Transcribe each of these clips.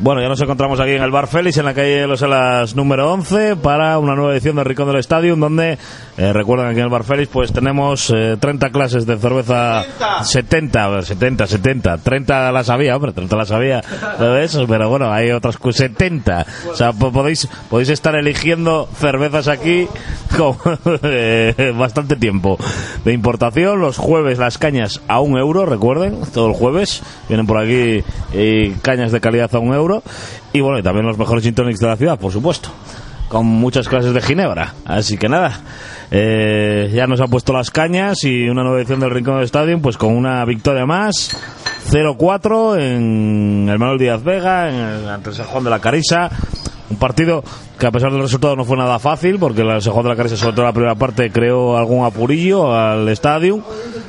Bueno, ya nos encontramos aquí en el Bar Félix, en la calle de los Elas número 11, para una nueva edición de Rincón del Estadio, donde, eh, recuerdan aquí en el Bar Félix, pues tenemos eh, 30 clases de cerveza. 70, a ver, 70, 70. 30 las había, hombre, 30 las había. ¿sabes? Pero bueno, hay otras cu- 70. O sea, po- podéis, podéis estar eligiendo cervezas aquí con eh, bastante tiempo. De importación, los jueves las cañas a un euro, recuerden, todo el jueves. Vienen por aquí cañas de calidad a un euro. Y bueno, y también los mejores gin tonics de la ciudad, por supuesto. Con muchas clases de ginebra. Así que nada, eh, ya nos ha puesto las cañas y una nueva edición del Rincón del Estadio, pues con una victoria más. 0-4 en el Manuel Díaz Vega, en el, ante el Sejón de la Carisa. Un partido que a pesar del resultado no fue nada fácil, porque el Sejón de la Carisa, sobre todo la primera parte, creó algún apurillo al estadio.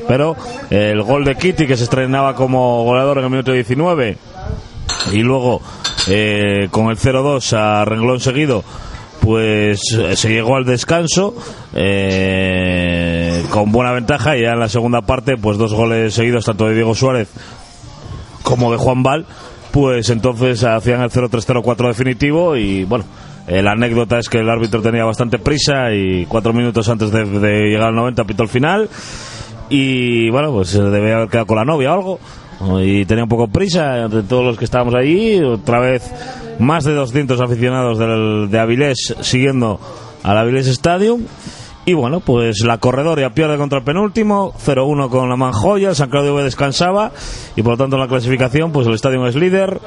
Pero eh, el gol de Kitty, que se estrenaba como goleador en el minuto 19, y luego eh, con el 0-2 a renglón seguido pues eh, se llegó al descanso eh, con buena ventaja. Y ya en la segunda parte pues dos goles seguidos tanto de Diego Suárez como de Juan Val. Pues entonces hacían el 0-3-0-4 definitivo. Y bueno eh, la anécdota es que el árbitro tenía bastante prisa y cuatro minutos antes de, llegar al 90 pitó el final. Y bueno, pues se debía haber quedado con la novia o algo. Y tenía un poco prisa entre todos los que estábamos allí. Otra vez, más de 200 aficionados del, de Avilés siguiendo al Avilés Stadium. Y bueno, pues la corredoria pierde contra el penúltimo, 0-1 con la Manjoya, San Claudio B descansaba y por lo tanto en la clasificación pues el Stadium es líder,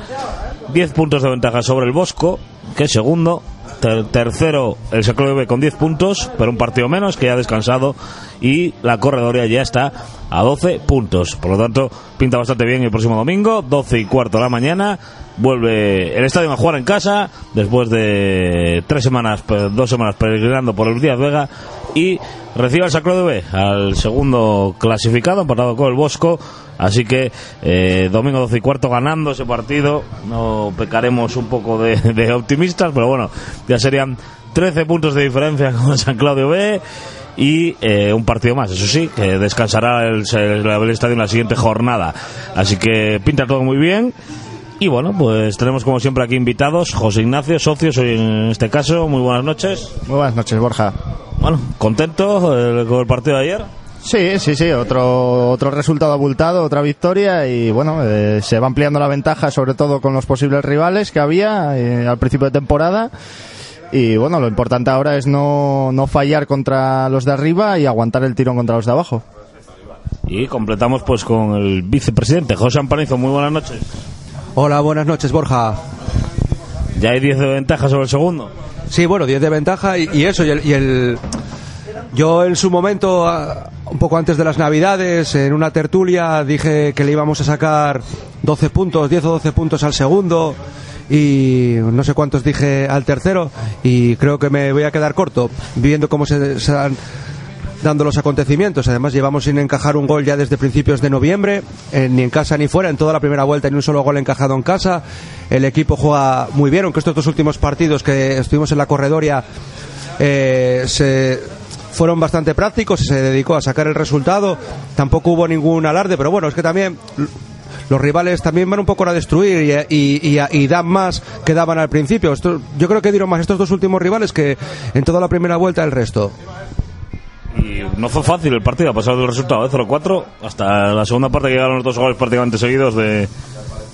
10 puntos de ventaja sobre el Bosco, que es segundo, Ter- tercero el B con 10 puntos, pero un partido menos que ya ha descansado y la corredoria ya está a 12 puntos. Por lo tanto, pinta bastante bien el próximo domingo, 12 y cuarto de la mañana. Vuelve el estadio a jugar en casa después de tres semanas, dos semanas peregrinando por el Díaz Vega y recibe al B, al segundo clasificado, empatado con el Bosco. Así que eh, domingo 12 y cuarto ganando ese partido. No pecaremos un poco de, de optimistas, pero bueno, ya serían 13 puntos de diferencia con San Claudio B y eh, un partido más, eso sí, que descansará el, el, el estadio en la siguiente jornada. Así que pinta todo muy bien. Y bueno, pues tenemos como siempre aquí invitados, José Ignacio, socios hoy en este caso. Muy buenas noches. Muy buenas noches, Borja. Bueno, ¿contento eh, con el partido de ayer? Sí, sí, sí, otro, otro resultado abultado, otra victoria y bueno, eh, se va ampliando la ventaja sobre todo con los posibles rivales que había eh, al principio de temporada y bueno, lo importante ahora es no, no fallar contra los de arriba y aguantar el tirón contra los de abajo. Y completamos pues con el vicepresidente, José Ampanizo. Muy buenas noches. Hola, buenas noches, Borja. Ya hay 10 de ventaja sobre el segundo. Sí, bueno, 10 de ventaja y, y eso, y el, y el- Yo en su momento, ah, un poco antes de las Navidades, en una tertulia, dije que le íbamos a sacar 12 puntos, 10 o 12 puntos al segundo y no sé cuántos dije al tercero y creo que me voy a quedar corto, viendo cómo se, se han dando los acontecimientos. Además, llevamos sin encajar un gol ya desde principios de noviembre, eh, ni en casa ni fuera, en toda la primera vuelta, ni un solo gol encajado en casa. El equipo juega muy bien, aunque estos dos últimos partidos que estuvimos en la corredoria eh, se fueron bastante prácticos y se dedicó a sacar el resultado. Tampoco hubo ningún alarde, pero bueno, es que también los rivales también van un poco a destruir y, y- y- y dan más que daban al principio. Esto- yo creo que dieron más estos dos últimos rivales que en toda la primera vuelta el resto. Y no fue fácil el partido, a pesar del resultado de 0-4, hasta la segunda parte que llegaron los dos goles prácticamente seguidos de,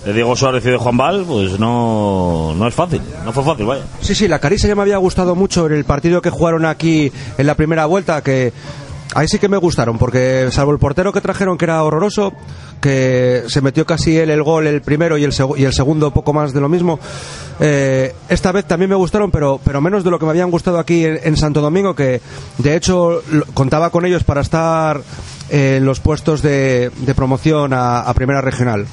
de Diego Suárez y de Juan Val, pues no, no es fácil, no fue fácil, vaya. Sí, sí, la Carisa ya me había gustado mucho en el partido que jugaron aquí en la primera vuelta, que ahí sí que me gustaron, porque salvo el portero que trajeron que era horroroso, que se metió casi él el gol el primero y el, y el segundo poco más de lo mismo, eh, esta vez también me gustaron, pero, pero menos de lo que me habían gustado aquí en, Santo Domingo, que de hecho contaba con ellos para estar en los puestos de, promoción a Primera Regional.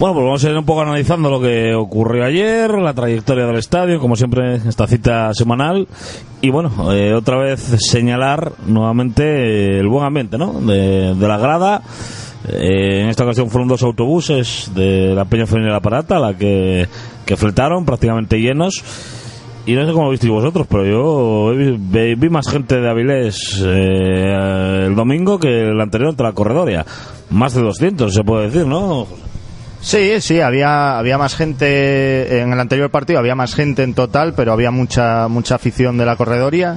Bueno, pues vamos a ir un poco analizando lo que ocurrió ayer, la trayectoria del estadio, como siempre, esta cita semanal. Y bueno, eh, otra vez señalar nuevamente eh, el buen ambiente, ¿no? De, de la grada. Eh, en esta ocasión fueron dos autobuses de la Peña Femenina de la Parata, la que, que fletaron prácticamente llenos. Y no sé cómo lo visteis vosotros, pero yo vi, vi- más gente de Avilés eh, el domingo que el anterior de la corredoria. Más de 200, se puede decir, ¿no? Sí, sí, había, había más gente, en el anterior partido había más gente en total, pero había mucha, mucha afición de la corredoria.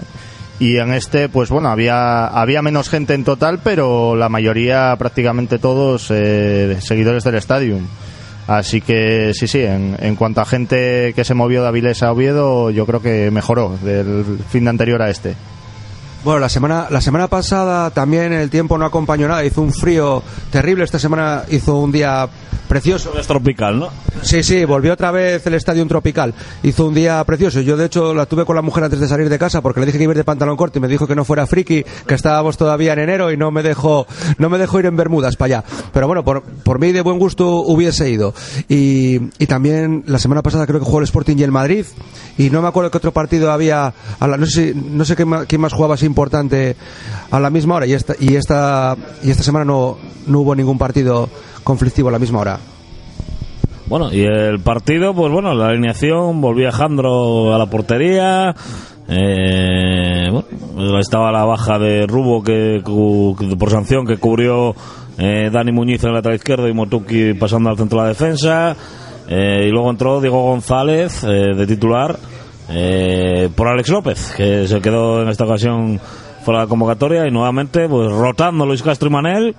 Y en este, pues bueno, había, había menos gente en total, pero la mayoría, prácticamente todos, eh, seguidores del estadio. Así que sí, sí, en, en, cuanto a gente que se movió de Avilés a Oviedo, yo creo que mejoró del fin de anterior a este. Bueno, la semana, la semana pasada también el tiempo no acompañó nada, hizo un frío terrible, esta semana hizo un día precioso. Es tropical, ¿no? Sí, sí, volvió otra vez el estadio tropical. Hizo un día precioso. Yo, de hecho, la tuve con la mujer antes de salir de casa porque le dije que iba a ir de pantalón corto y me dijo que no fuera friki, que estábamos todavía en enero y no me dejó, no me dejó ir en Bermudas para allá. Pero bueno, por, por mí de buen gusto hubiese ido. Y, y también la semana pasada creo que jugó el Sporting y el Madrid y no me acuerdo qué otro partido había, a la, no sé, no sé qué más, quién más jugaba así importante a la misma hora y esta, y esta, y esta semana no, no hubo ningún partido conflictivo a la misma hora. Bueno, y el partido, pues bueno, la alineación, volvía Jandro a la portería. Eh, bueno, estaba la baja de Rubo que, por sanción que cubrió eh, Dani Muñiz en el lateral izquierdo y Motuki pasando al centro de la defensa. Eh, y luego entró Diego González eh, de titular eh, por Alex López, que se quedó en esta ocasión fuera de la convocatoria y nuevamente pues rotando Luis Castro y Manel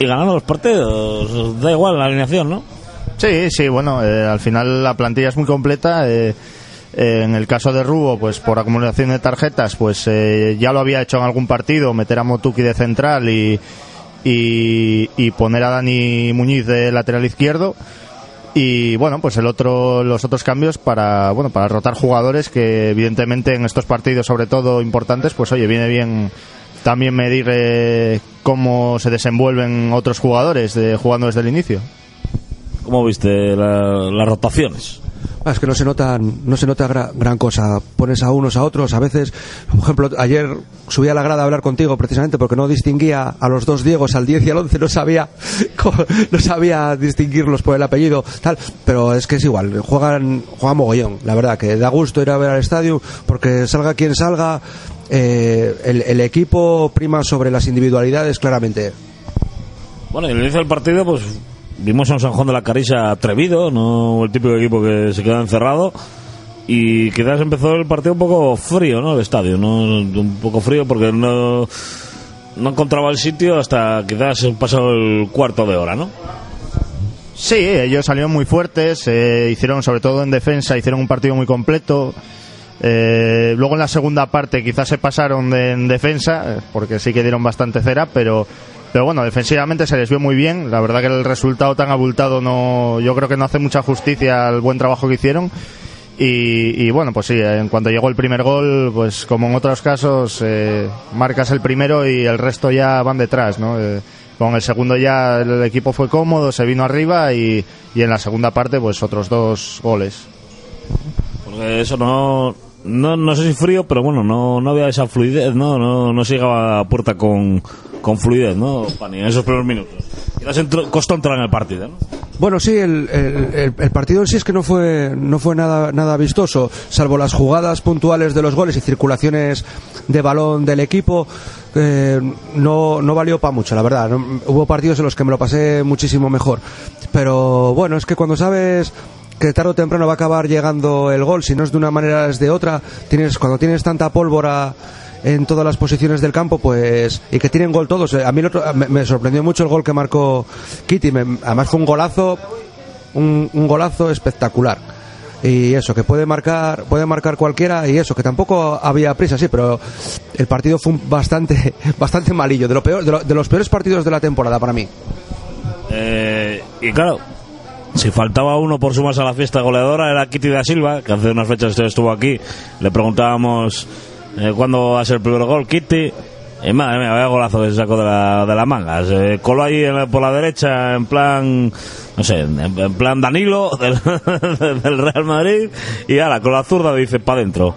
y ganando los partidos. Da igual la alineación, ¿no? Sí, sí, bueno, eh, al final la plantilla es muy completa. Eh, eh, en el caso de Rubo, pues por acumulación de tarjetas, pues ya lo había hecho en algún partido, meter a Motuki de central y, y, y poner a Dani Muñiz de lateral izquierdo y bueno pues el otro los otros cambios para bueno para rotar jugadores que evidentemente en estos partidos sobre todo importantes pues oye viene bien también medir eh, cómo se desenvuelven otros jugadores de, jugando desde el inicio ¿Cómo viste la, las rotaciones? Ah, es que no se notan, no se nota gran, gran, cosa. Pones a unos a otros, a veces, por ejemplo, ayer subí a la grada a hablar contigo precisamente porque no distinguía a los dos Diegos, al 10 y al 11, no sabía, no sabía distinguirlos por el apellido, tal, pero es que es igual, juegan, juegan mogollón, la verdad, que da gusto ir a ver al estadio porque salga quien salga, eh, el, el equipo prima sobre las individualidades claramente. Bueno, y al inicio del partido, pues vimos a un San Juan de la Carisa atrevido, no el típico equipo que se queda encerrado. Y quizás empezó el partido un poco frío, ¿no? El estadio, ¿no? Un poco frío porque no, no encontraba el sitio hasta quizás pasado el cuarto de hora, ¿no? Sí, ellos salieron muy fuertes, eh, hicieron sobre todo en defensa, hicieron un partido muy completo. Eh, luego en la segunda parte quizás se pasaron de, en defensa, eh, porque sí que dieron bastante cera, pero pero bueno, defensivamente se les vio muy bien. La verdad que el resultado tan abultado no, yo creo que no hace mucha justicia al buen trabajo que hicieron. Y, y bueno, pues sí, en cuanto llegó el primer gol, pues como en otros casos, eh, marcas el primero y el resto ya van detrás, ¿no? Eh, con el segundo ya el equipo fue cómodo, se vino arriba y, y en la segunda parte, pues otros dos goles. Porque eso no, no, no sé si frío, pero bueno, no, no había esa fluidez, ¿no? No, no se llegaba a puerta con, con fluidez, ¿no? En esos primeros minutos. Costó entrar en el partido, ¿no? Bueno, sí, el, el, partido en sí es que no fue, no fue nada, nada vistoso, salvo las jugadas puntuales de los goles y circulaciones de balón del equipo. Eh, no, no valió para mucho, la verdad. Hubo partidos en los que me lo pasé muchísimo mejor. Pero bueno, es que cuando sabes que tarde o temprano va a acabar llegando el gol, si no es de una manera es de otra, tienes, cuando tienes tanta pólvora en todas las posiciones del campo, pues y que tienen gol todos. A mí me, me, sorprendió mucho el gol que marcó Kitty, me, además fue un golazo, un, un, golazo espectacular. Y eso, que puede marcar, puede marcar cualquiera y eso, que tampoco había prisa, sí, pero el partido fue bastante, bastante malillo, de, lo peor, de, lo, de los peores partidos de la temporada para mí. Eh, y claro, si faltaba uno por sumarse a la fiesta goleadora era Kitty da Silva, que hace unas fechas estuvo aquí. Le preguntábamos eh, cuándo va a ser el primer gol, Kitty. Y madre mía, vaya golazo que se sacó de la, de la manga. Se coló ahí en, por la derecha en plan, no sé, en, plan Danilo del, del, Real Madrid. Y ahora con la zurda dice para adentro.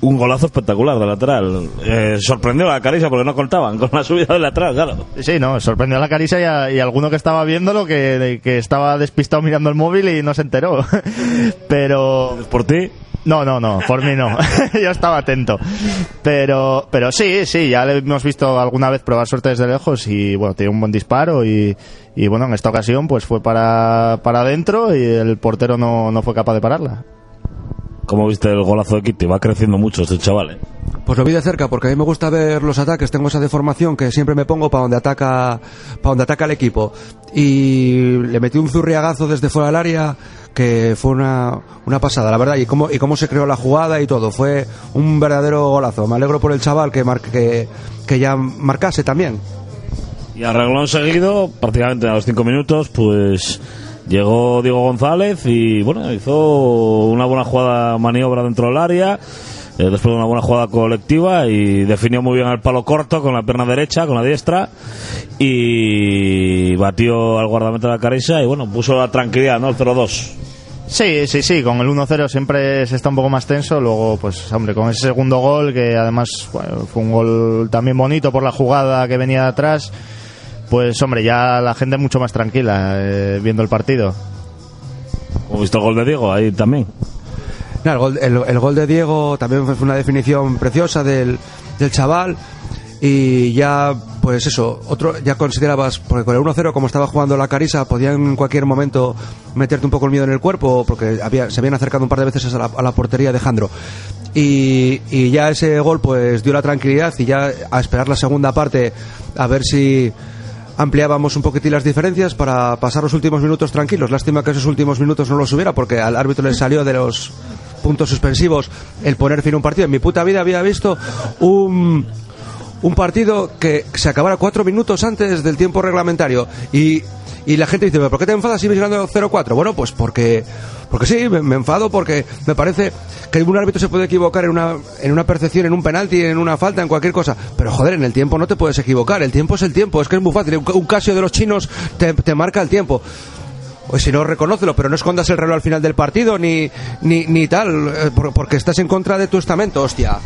Un golazo espectacular de lateral. Eh, sorprendió a la Carisa porque no contaban con la subida del lateral, claro. Sí, no, sorprendió a la Carisa y, a, y a alguno que estaba viéndolo que, que estaba despistado mirando el móvil y no se enteró. Pero. ¿Por ti? No, no, no, por mí no. Yo estaba atento. Pero, pero sí, sí, ya le hemos visto alguna vez probar suerte desde lejos y bueno, tiene un buen disparo y, y bueno, en esta ocasión pues fue para, para adentro y el portero no, no fue capaz de pararla. ¿Cómo viste el golazo de Kitty? Va creciendo mucho este chaval, ¿eh? Pues lo vi de cerca porque a mí me gusta ver los ataques, tengo esa deformación que siempre me pongo para donde ataca para donde ataca el equipo y le metí un zurriagazo desde fuera del área que fue una, una pasada, la verdad, y cómo, y cómo se creó la jugada y todo, fue un verdadero golazo. Me alegro por el chaval que, mar- que, que ya marcase también. Y a reglón seguido, prácticamente a los cinco minutos, pues llegó Diego González y bueno, hizo una buena jugada maniobra dentro del área. eh, después de una buena jugada colectiva y definió muy bien al palo corto con la pierna derecha, con la diestra y batió al guardameta de la Carisa y bueno, puso la tranquilidad, ¿no? El 0-2. Sí, sí, sí, con el 1-0 siempre se está un poco más tenso, luego pues hombre, con ese segundo gol que además bueno, fue un gol también bonito por la jugada que venía de atrás, pues hombre, ya la gente mucho más tranquila eh, viendo el partido. ¿Hemos visto el gol de Diego ahí también? El, gol, el- el gol de Diego también fue una definición preciosa del, del chaval y ya pues eso, otro ya considerabas, porque con el 1-0 como estaba jugando la Carisa, podían en cualquier momento meterte un poco el miedo en el cuerpo, porque había, se habían acercado un par de veces a la, a la portería de Jandro. Y, y ya ese gol pues dio la tranquilidad y ya a esperar la segunda parte a ver si ampliábamos un poquitín las diferencias para pasar los últimos minutos tranquilos. Lástima que esos últimos minutos no los hubiera porque al árbitro le salió de los puntos suspensivos el poner fin a un partido. En mi puta vida había visto un, un partido que se acabara cuatro minutos antes del tiempo reglamentario y, y la gente dice, "¿Pero ¿por qué te enfadas si ves ganando 0-4? Bueno, pues porque, porque sí, me, enfado porque me parece que un árbitro se puede equivocar en una, en una percepción, en un penalti, en una falta, en cualquier cosa. Pero joder, en el tiempo no te puedes equivocar. El tiempo es el tiempo. Es que es muy fácil. Un, un casio de los chinos te, marca el tiempo. O si no, reconócelo, pero no escondas el reloj al final del partido ni, ni, ni tal, eh, por- porque estás en contra de tu estamento, hostia.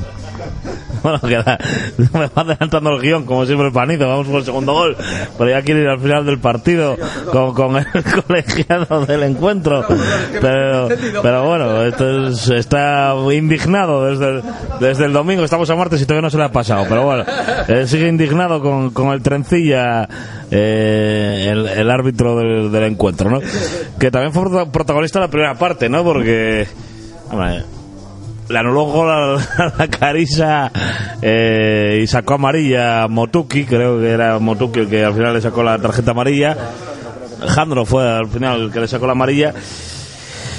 Bueno, queda, me va adelantando el guion, como siempre el panito. Vamos por el segundo gol. Pero ya quiere ir al final del partido con, el colegiado del encuentro. Pero, pero bueno, esto es- está indignado desde el, desde el domingo. Estamos a martes y todavía no se le ha pasado. Pero bueno, eh, sigue indignado con, con el trencilla, eh, el, árbitro del, encuentro, ¿no? Que también fue prota- protagonista de la primera parte, ¿no? Porque. Le anuló gol la Carisa eh, y sacó amarilla Motuki, creo que era Motuki el que al final le sacó la tarjeta amarilla. Jandro fue al final el que le sacó la amarilla.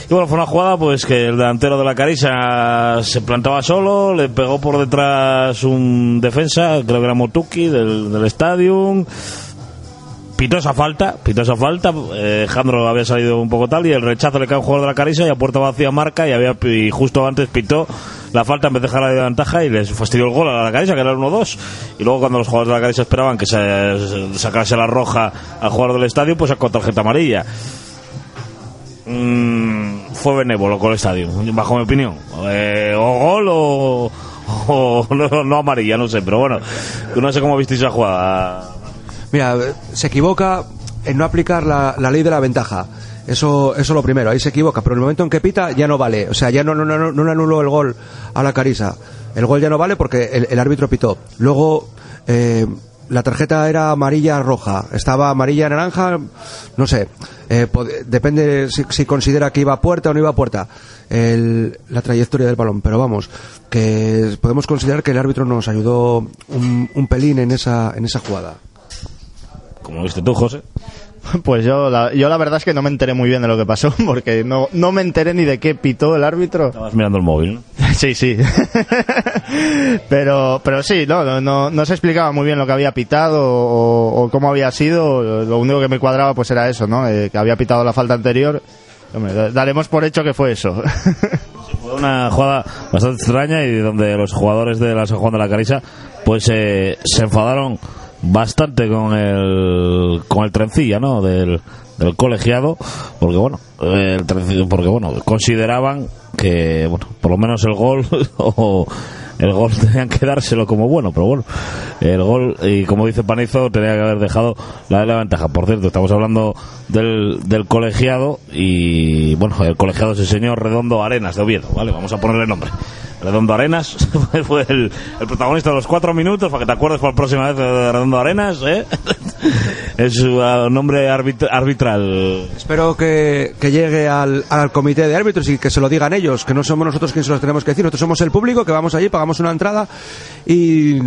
Y bueno, fue una jugada pues que el delantero de la Carisa se plantaba solo, le pegó por detrás un defensa, creo que era Motuki del, del. Pitó esa falta, pitó esa falta, eh, Jandro había salido un poco tal y el rechazo le cae un jugador de la Carisa y a puerta vacía marca y había y justo antes pitó la falta en vez de dejar la ventaja y les fastidió el gol a la Carisa que era el 1-2 y luego cuando los jugadores de la Carisa esperaban que se, se sacase la roja al jugador del estadio pues sacó tarjeta amarilla Mm, fue benévolo con el estadio, bajo mi opinión. Eh, o gol o, no amarilla, no sé, pero bueno, no sé cómo visteis esa jugada. Mira, se equivoca en no aplicar la, ley de la ventaja. Eso, eso lo primero, ahí se equivoca, pero en el momento en que pita ya no vale. O sea, ya no, no, no, no anuló el gol a la Carisa. El gol ya no vale porque el, árbitro pitó. Luego, eh, la tarjeta era amarilla roja, estaba amarilla naranja, no sé, eh, depende si, si considera que iba a puerta o no iba a puerta el- la trayectoria del balón, pero vamos, que podemos considerar que el árbitro nos ayudó un, un pelín en esa, en esa jugada. Como viste tú, José. Pues yo la, yo la verdad es que no me enteré muy bien de lo que pasó, porque no, no me enteré ni de qué pitó el árbitro. Estabas mirando el móvil, ¿no? Sí, sí. pero, pero sí, no, no, no, se explicaba muy bien lo que había pitado o, o cómo había sido. Lo único que me cuadraba pues era eso, ¿no? Eh, que había pitado la falta anterior. Hombre, daremos por hecho que fue eso. Fue una jugada bastante extraña y donde los jugadores de la San Juan de la Carisa pues eh, se enfadaron bastante con el con el trencilla, ¿no? Del, del colegiado, porque bueno, el trencilla- porque bueno, consideraban que bueno, por lo menos el gol o el gol tenían que dárselo como bueno, pero bueno, el gol, y como dice Panizo, tenía que haber dejado la, la ventaja. Por cierto, estamos hablando del, del colegiado y bueno, el colegiado es el señor Redondo Arenas de Oviedo, ¿vale? Vamos a ponerle nombre. Redondo Arenas fue el, el protagonista de los cuatro minutos, para que te acuerdes por la próxima vez de Redondo Arenas, ¿eh? es su uh, nombre arbit- arbitral. Espero que, que llegue al, al comité de árbitros y que se lo digan ellos, que no somos nosotros quienes se los tenemos que decir. Nosotros somos el público que vamos allí, pagamos una entrada y,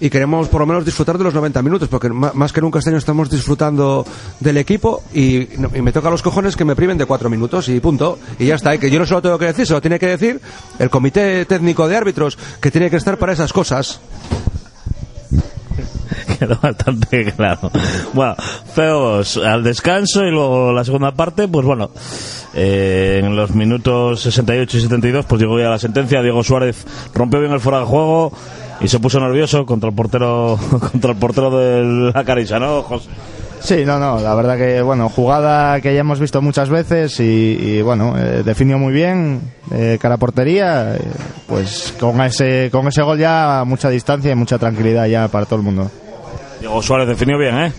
y queremos por lo menos disfrutar de los 90 minutos, porque más que nunca este año estamos disfrutando del equipo y, y me toca los cojones que me priven de cuatro minutos y punto. Y ya está, y que yo no se lo tengo que decir, se lo tiene que decir el comité técnico de árbitros, que tiene que estar para esas cosas. quedó bastante claro. Bueno, feos al descanso y luego la segunda parte, pues bueno, eh, en los minutos 68 y 72, pues llegó ya la sentencia. Diego Suárez rompió bien el fuera de juego y se puso nervioso contra el portero contra el portero de la Carisa, ¿no, José? Sí, no, no, la verdad que, bueno, jugada que ya hemos visto muchas veces y, y, bueno, eh, definió muy bien, eh, cara a portería, eh, pues con ese, con ese gol ya mucha distancia y mucha tranquilidad ya para todo el mundo. Diego Suárez definió bien, ¿eh?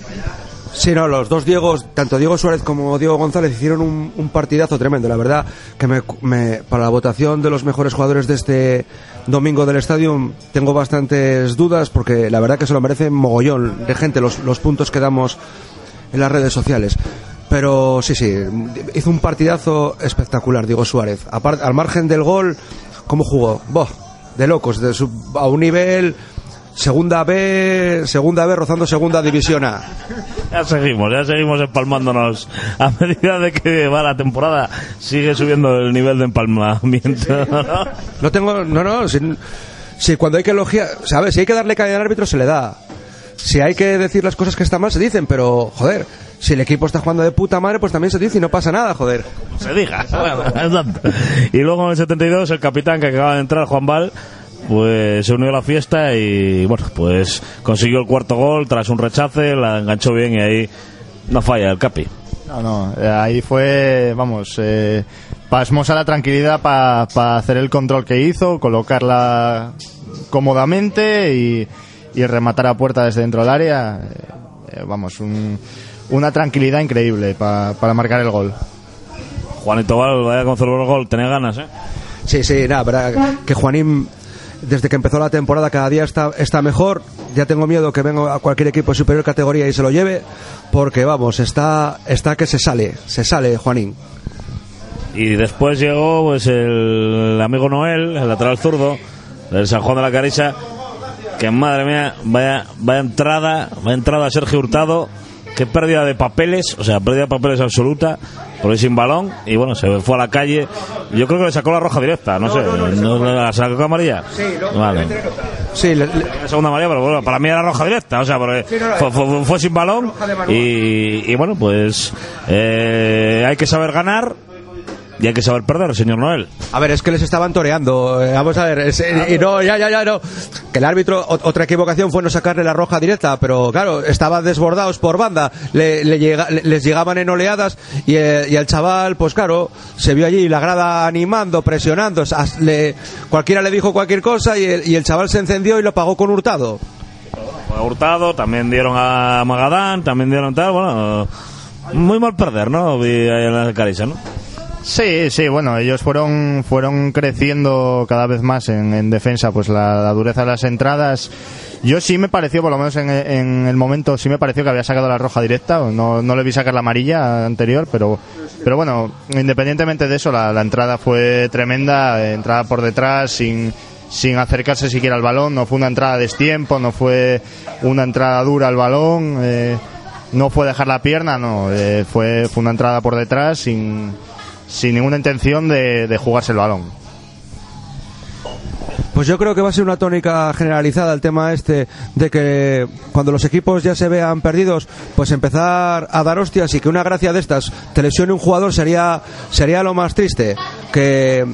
Sí, no, los dos Diegos, tanto Diego Suárez como Diego González hicieron un, un partidazo tremendo. La verdad que me, me- para la votación de los mejores jugadores de este domingo del estadio tengo bastantes dudas porque la verdad que se lo merecen mogollón de gente los, los puntos que damos en las redes sociales. Pero sí, sí, hizo un partidazo espectacular Diego Suárez. Al margen del gol, ¿cómo jugó? Boh, de locos, de su- a un nivel segunda B, segunda B rozando segunda división A. Ya seguimos, ya seguimos empalmándonos. A medida de que va la temporada, sigue subiendo el nivel de empalmamiento. ¿no? No tengo, no, no, si, si cuando hay que elogiar, ¿sabes? Si hay que darle caña al árbitro, se le da. Si hay que decir las cosas que están mal, se dicen, pero, joder, si el equipo está jugando de puta madre, pues también se dice y no pasa nada, joder. se diga. Y luego en el 72 el capitán que acaba de entrar, Juan Val, pues se unió a la fiesta y bueno, pues consiguió el cuarto gol tras un rechace, la enganchó bien y ahí no falla el capi. No, no, eh, ahí fue, vamos, eh, pasmosa la tranquilidad para hacer el control que hizo, colocarla cómodamente y, y rematar a puerta desde dentro del área. eh, eh, vamos, un- una tranquilidad increíble pa- para marcar el gol. Juanito Val, vaya con el gol, tenía ganas, ¿eh? Sí, sí, nada, verdad que Juanín, desde que empezó la temporada, cada día está, está mejor. Ya tengo miedo que venga a cualquier equipo de superior categoría y se lo lleve, porque vamos, está, está que se sale, se sale Juanín. Y después llegó pues el amigo Noel, el lateral zurdo, del San Juan de la Carisa, que madre mía, vaya, vaya entrada, vaya entrada a Sergio Hurtado, qué pérdida de papeles, o sea, pérdida de papeles absoluta, por ahí sin balón, y bueno, se fue a la calle, yo creo que le sacó la roja directa, no, sé, ¿no la sacó amarilla? Vale. Sí, le- le- La segunda amarilla, pero bueno, para mí era roja directa, o sea, porque fue, fue- fue sin balón y, y bueno, pues eh, hay que saber ganar y hay que saber perder, señor Noel. A ver, es que les estaban toreando. eh, vamos a ver, es- eh, y no, ya, ya, ya, no. Que el árbitro, ot- otra equivocación fue no sacarle la roja directa, pero claro, estaban desbordados por banda, le, le llega- le- les llegaban en oleadas y, eh, y el chaval, pues claro, se vio allí la grada animando, presionando, as- le- cualquiera le dijo cualquier cosa y el, y el chaval se encendió y lo pagó con hurtado. Fue Hurtado, también dieron a Magadán, también dieron tal, bueno, muy mal perder, ¿no? Vi ahí en la Carisa, ¿no? Sí, sí, bueno, ellos fueron, fueron creciendo cada vez más en, en defensa, pues la, dureza de las entradas. Yo sí me pareció, por lo menos en, el momento, sí me pareció que había sacado la roja directa, no, no le vi sacar la amarilla anterior, pero, pero bueno, independientemente de eso, la, entrada fue tremenda, entrada por detrás, sin, sin acercarse siquiera al balón, no fue una entrada de destiempo, no fue una entrada dura al balón, eh, no fue dejar la pierna, no, eh, fue, fue una entrada por detrás sin, sin ninguna intención de, de jugarse el balón. Pues yo creo que va a ser una tónica generalizada el tema este de que cuando los equipos ya se vean perdidos, pues empezar a dar hostias y que una gracia de estas te lesione un jugador sería sería lo más triste. Que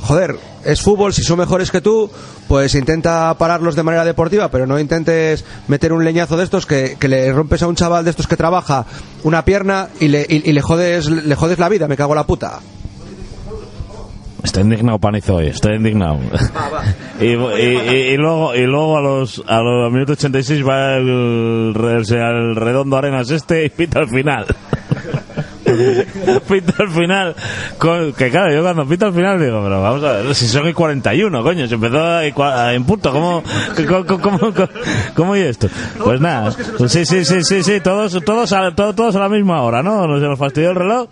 joder, es fútbol, si son mejores que tú, pues intenta pararlos de manera deportiva, pero no intentes meter un leñazo de estos que, que le rompes a un chaval de estos que trabaja una pierna y le, y- y le jodes le jodes la vida, me cago en la puta. Está indignado Panizo hoy, está indignado. y, y- y- y luego, y luego a los, a los minutos 86 va el, el, el redondo Arenas este y pita al final. pita al final. con- que claro, yo cuando pita al final digo, pero vamos a ver, si son y 41, coño, se empezó a- a- en punto, ¿cómo, cómo, cómo, cómo, y esto? Pues nada, pues sí, sí, sí, sí, sí, todos, todos, a, todos, todos a la misma hora, ¿no? Se nos fastidió el reloj.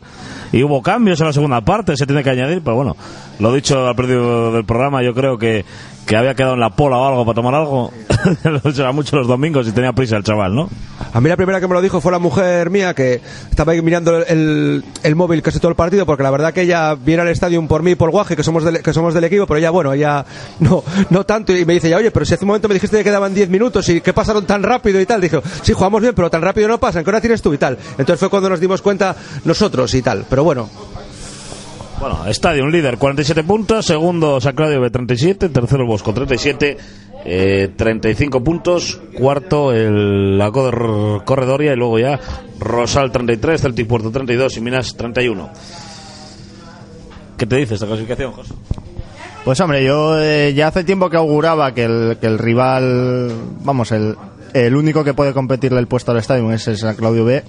Y hubo cambios en la segunda parte, se tiene que añadir, pero bueno, lo dicho al principio del programa, yo creo que, que había quedado en la pola o algo para tomar algo. Será mucho los domingos y tenía prisa el chaval, ¿no? A mí la primera que me lo dijo fue la mujer mía que estaba ahí mirando el, el móvil casi todo el partido porque la verdad que ella viene al estadio por mí y por Guaje que somos del, que somos del equipo pero ella bueno ella no no tanto y me dice ya oye pero si hace un momento me dijiste que quedaban 10 minutos y que pasaron tan rápido y tal dijo sí jugamos bien pero tan rápido no pasan que hora tienes tú y tal entonces fue cuando nos dimos cuenta nosotros y tal pero bueno Bueno, Estadio, un líder, 47 puntos. Segundo, B, 37. Tercero, Bosco, 37. eh, 35 puntos. Cuarto, el la Cor- Corredoria. Y luego ya Rosal, 33. Celtic Puerto, 32. Y Minas, 31. ¿Qué te dice esta clasificación, José? Pues hombre, yo eh, ya hace tiempo que auguraba que el, que el rival, vamos, el, el único que puede competirle el puesto al estadio es el San Claudio B,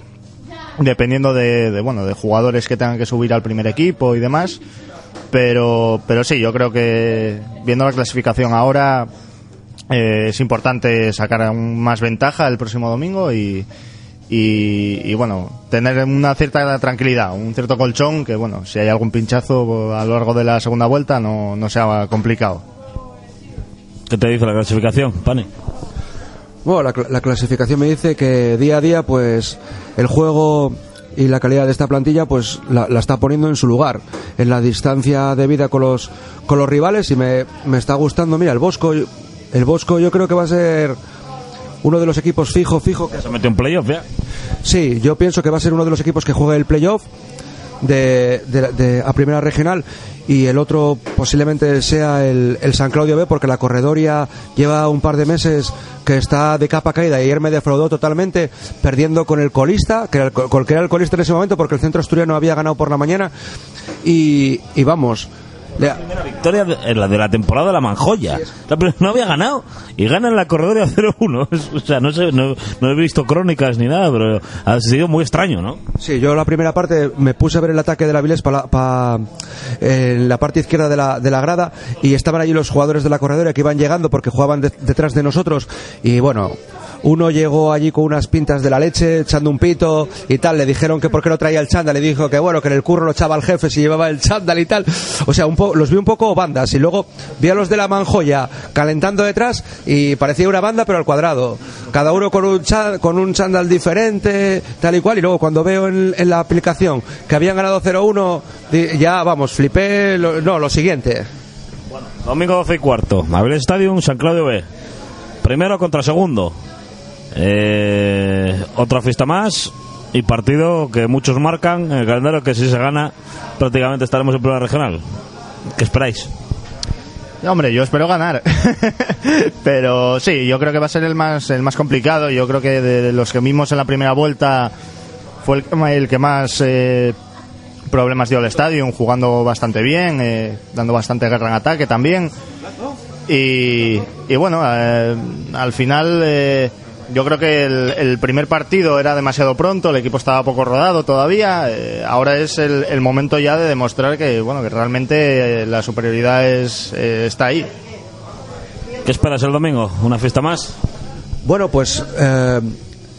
dependiendo de, bueno, de jugadores que tengan que subir al primer equipo y demás. Pero, pero sí, yo creo que viendo la clasificación ahora eh, es importante sacar aún más ventaja el próximo domingo y, y, y, bueno, tener una cierta tranquilidad, un cierto colchón que bueno, si hay algún pinchazo a lo largo de la segunda vuelta no, no sea complicado. ¿Qué te dice la clasificación, Pane? Bueno, la, cl- la clasificación me dice que día a día, pues, el juego y la calidad de esta plantilla, pues, la, la está poniendo en su lugar, en la distancia de vida con los, con los rivales y me, me está gustando. Mira, el Bosco, el Bosco yo creo que va a ser uno de los equipos fijo, fijo. Que... Se metió en playoff ya. Sí, yo pienso que va a ser uno de los equipos que juegue el playoff de, de- de- a primera regional y el otro posiblemente sea el, el San Claudio B porque la corredoria lleva un par de meses que está de capa caída y ayer me defraudó totalmente perdiendo con el colista que era el, que era el colista en ese momento porque el centro asturiano había ganado por la mañana. Y, y vamos le- Primera victoria de, en la de la temporada de la Manjoya. La no había ganado y gana en la corredoria 0-1. Es- O sea, no, sé, no, no he visto crónicas ni nada, pero ha sido muy extraño, ¿no? Sí, yo la primera parte me puse a ver el ataque de la Vilés para en la parte izquierda de la, de la grada y estaban allí los jugadores de la corredora que iban llegando porque jugaban de- detrás de nosotros y bueno, uno llegó allí con unas pintas de la leche, echando un pito y tal, le dijeron que por qué no traía el chándal y dijo que bueno, que en el curro lo echaba el jefe si llevaba el chándal y tal. O sea, un po- los vi un poco bandas y luego vi a los de la Manjoya calentando detrás y parecía una banda pero al cuadrado. Cada uno con un, con un chándal diferente, tal y cual. Y luego cuando veo en, la aplicación que habían ganado 0-1, di- ya vamos, flipé. lo- no, lo siguiente. Domingo 12 y cuarto. Avilés Stadium, San Claudio B. Primero contra segundo. Eh, otra fiesta más y partido que muchos marcan en el calendario que si se gana prácticamente estaremos en primera regional. ¿Qué esperáis? Hombre, yo espero ganar. Pero sí, yo creo que va a ser el más, el más complicado. Yo creo que de los que vimos en la primera vuelta fue el, el que más eh, problemas dio al estadio, jugando bastante bien, eh, dando bastante guerra en ataque también. Y, y bueno, eh, al final eh, yo creo que el, el primer partido era demasiado pronto, el equipo estaba poco rodado todavía. eh, ahora es el, el momento ya de demostrar que bueno que realmente eh, la superioridad es, eh, está ahí. ¿Qué esperas el domingo? ¿Una fiesta más? Bueno, pues eh,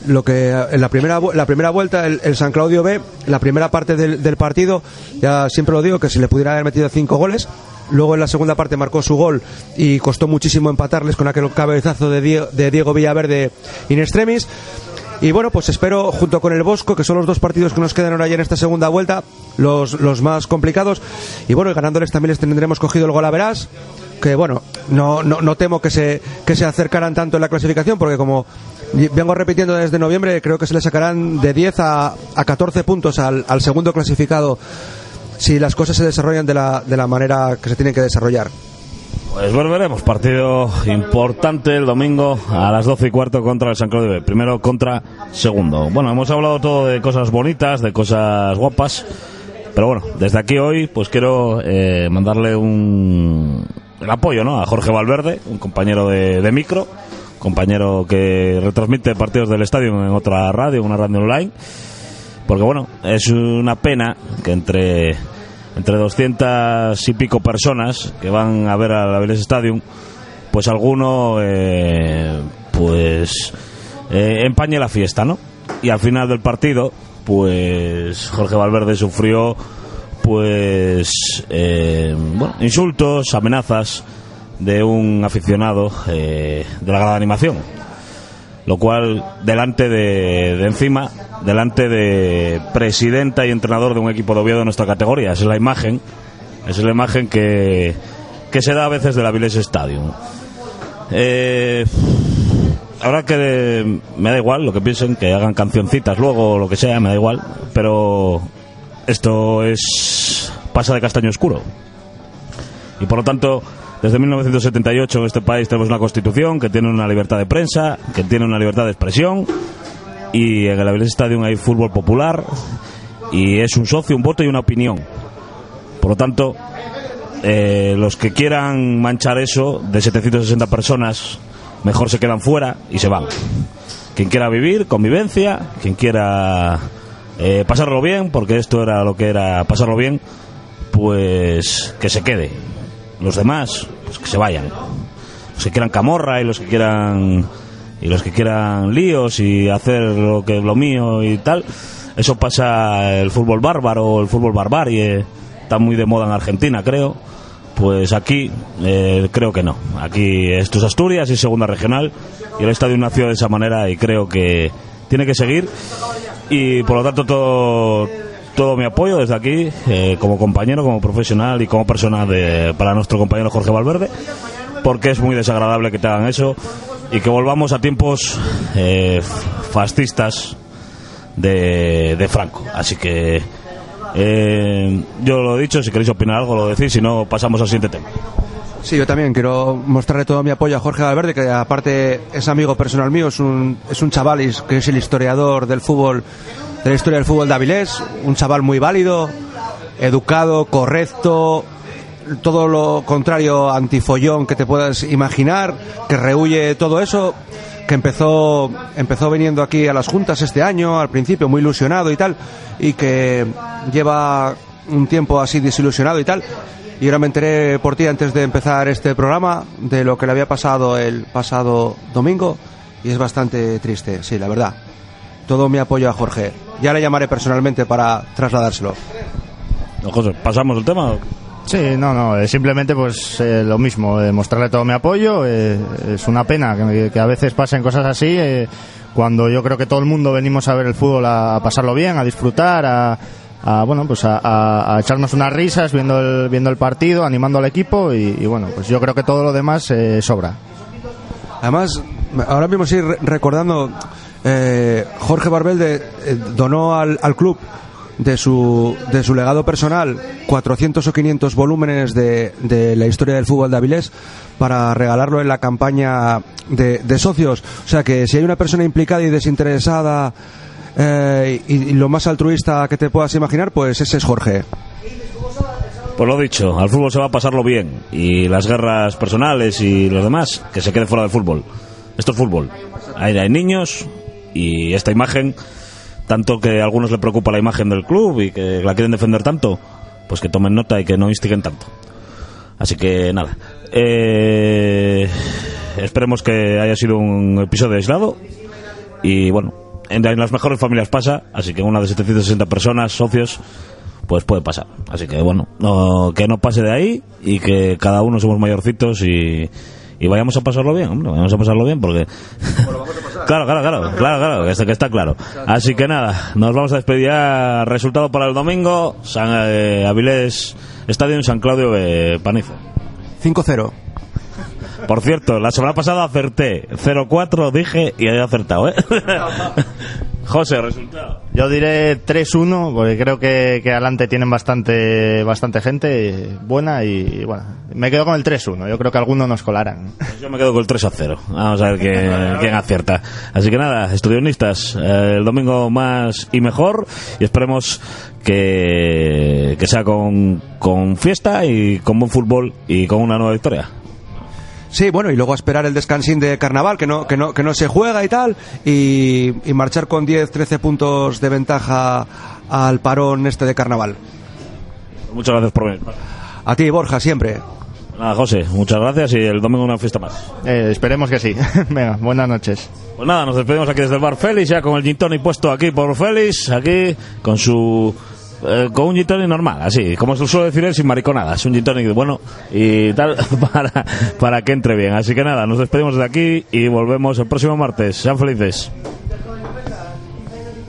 lo que en la primera vu- la primera vuelta el, el San Claudio B, la primera parte del, del partido, ya siempre lo digo que si le pudiera haber metido cinco goles. Luego en la segunda parte marcó su gol y costó muchísimo empatarles con aquel cabezazo de Diego, de Diego Villaverde in extremis. Y bueno, pues espero, junto con el Bosco, que son los dos partidos que nos quedan ahora ya en esta segunda vuelta, los, los más complicados. Y bueno, ganándoles también les tendremos cogido el gol a verás. Que bueno, no, no, no temo que se, que se acercaran tanto en la clasificación, porque como vengo repitiendo desde noviembre, creo que se le sacarán de 10 a, a 14 puntos al segundo clasificado si las cosas se desarrollan de la, de la manera que se tienen que desarrollar. Pues volveremos. Partido importante el domingo a las 12 y cuarto contra el San Claudio B. Primero contra segundo. Bueno, hemos hablado todo de cosas bonitas, de cosas guapas. Pero bueno, desde aquí hoy pues quiero eh, mandarle un el apoyo ¿no? a Jorge Valverde, un compañero de, de micro, compañero que retransmite partidos del estadio en otra radio, una radio online. Porque bueno, es una pena que entre entre 200 y pico personas que van a ver al Avilés Stadium, pues alguno eh, pues eh, empañe la fiesta, ¿no? Y al final del partido, pues Jorge Valverde sufrió pues eh, bueno, insultos, amenazas de un aficionado eh, de la de animación. Lo cual, delante de, de encima, delante de presidenta y entrenador de un equipo de Oviedo de nuestra categoría. Esa es la imagen, es la imagen que, que se da a veces del Avilés Stadium. Eh, ahora que me da igual lo que piensen, que hagan cancioncitas luego o lo que sea, me da igual, pero esto es pasa de castaño oscuro. Y por lo tanto, desde 1978 en este país tenemos una constitución que tiene una libertad de prensa, que tiene una libertad de expresión, y en el Avilés Stadium hay fútbol popular, y es un socio, un voto y una opinión. Por lo tanto, eh, los que quieran manchar eso, de 760 personas, mejor se quedan fuera y se van. Quien quiera vivir, convivencia, quien quiera eh, pasarlo bien, porque esto era lo que era pasarlo bien, pues que se quede. Los demás, pues que se vayan. Los que quieran camorra y los que quieran y los que quieran líos y hacer lo que lo mío y tal, eso pasa el fútbol bárbaro, el fútbol barbarie, está muy de moda en Argentina, creo. Pues aquí eh, creo que no. Aquí esto es Asturias y segunda regional y el estadio nació de esa manera y creo que tiene que seguir y por lo tanto todo todo mi apoyo desde aquí eh, como compañero, como profesional y como persona de, para nuestro compañero Jorge Valverde porque es muy desagradable que te hagan eso y que volvamos a tiempos eh, fascistas de, de Franco. Así que eh, yo lo he dicho, si queréis opinar algo lo decís, si no pasamos al siguiente tema. Sí, yo también quiero mostrarle todo mi apoyo a Jorge Valverde, que aparte es amigo personal mío, es un, es un chaval que es el historiador del fútbol, de la historia del fútbol de Avilés, un chaval muy válido, educado, correcto, todo lo contrario antifollón que te puedas imaginar, que rehuye todo eso, que empezó, empezó viniendo aquí a las juntas este año, al principio muy ilusionado y tal, y que lleva un tiempo así desilusionado y tal. Y ahora me enteré por ti antes de empezar este programa de lo que le había pasado el pasado domingo y es bastante triste, sí, la verdad. Todo mi apoyo a Jorge. Ya le llamaré personalmente para trasladárselo. No, José, ¿pasamos el tema? Sí, no, no, eh, simplemente pues eh, lo mismo, eh, mostrarle todo mi apoyo. eh, es una pena que, que a veces pasen cosas así, eh, cuando yo creo que todo el mundo venimos a ver el fútbol a, a pasarlo bien, a disfrutar, a, a, bueno, pues a, a- a echarnos unas risas viendo el, viendo el partido, animando al equipo y, y, bueno, pues yo creo que todo lo demás eh, sobra. Además, ahora mismo sí re- recordando, eh, Jorge Barbelde eh, donó al, al club de su, de su legado personal 400 o 500 volúmenes de, de la historia del fútbol de Avilés para regalarlo en la campaña de, de socios. O sea que si hay una persona implicada y desinteresada eh, y, y lo más altruista que te puedas imaginar, pues ese es Jorge. Pues lo dicho, al fútbol se va a pasarlo bien y las guerras personales y los demás, que se quede fuera del fútbol. Esto es fútbol. Ahí hay niños y esta imagen, tanto que a algunos le preocupa la imagen del club y que la quieren defender tanto, pues que tomen nota y que no instiguen tanto. Así que nada. Eh, esperemos que haya sido un episodio aislado y bueno, en, las mejores familias pasa, así que una de 760 personas, socios, pues puede pasar. Así que bueno, no, que no pase de ahí y que cada uno somos mayorcitos y, y vayamos a pasarlo bien, hombre, vayamos a pasarlo bien porque... claro, claro, claro, claro, claro, que está, que está claro. Así que nada, nos vamos a despedir ya. Resultado para el domingo, San eh, Avilés Estadio San Claudio de Panizo. 5-0. Por cierto, la semana pasada acerté 0-4, dije, y he acertado, ¿eh? José, resultado. Yo diré 3-1, porque creo que, que adelante tienen bastante, bastante gente buena y, bueno, me quedo con el 3-1. Yo creo que algunos nos colarán. Pues Yo me quedo con el 3 a 0. Vamos a ver quién, quién acierta. Así que nada, estudionistas, eh, el domingo más y mejor. Y esperemos que que sea con, con fiesta y con buen fútbol y con una nueva victoria. Sí, bueno, y luego a esperar el descansín de carnaval, que no, que no, que no se juega y tal, y, y marchar con 10, 13 puntos de ventaja al parón este de carnaval. Muchas gracias por venir. A ti, Borja, siempre. Nada, José, muchas gracias y el domingo una fiesta más. Eh, esperemos que sí. Venga, buenas noches. Pues nada, nos despedimos aquí desde el bar Félix, ya con el gin puesto aquí por Félix, aquí con su... eh, con un gin tonic normal, así, como se suele decir él, sin mariconadas, un gin tonic bueno y tal, para, para que entre bien. Así que nada, nos despedimos de aquí y volvemos el próximo martes. Sean felices.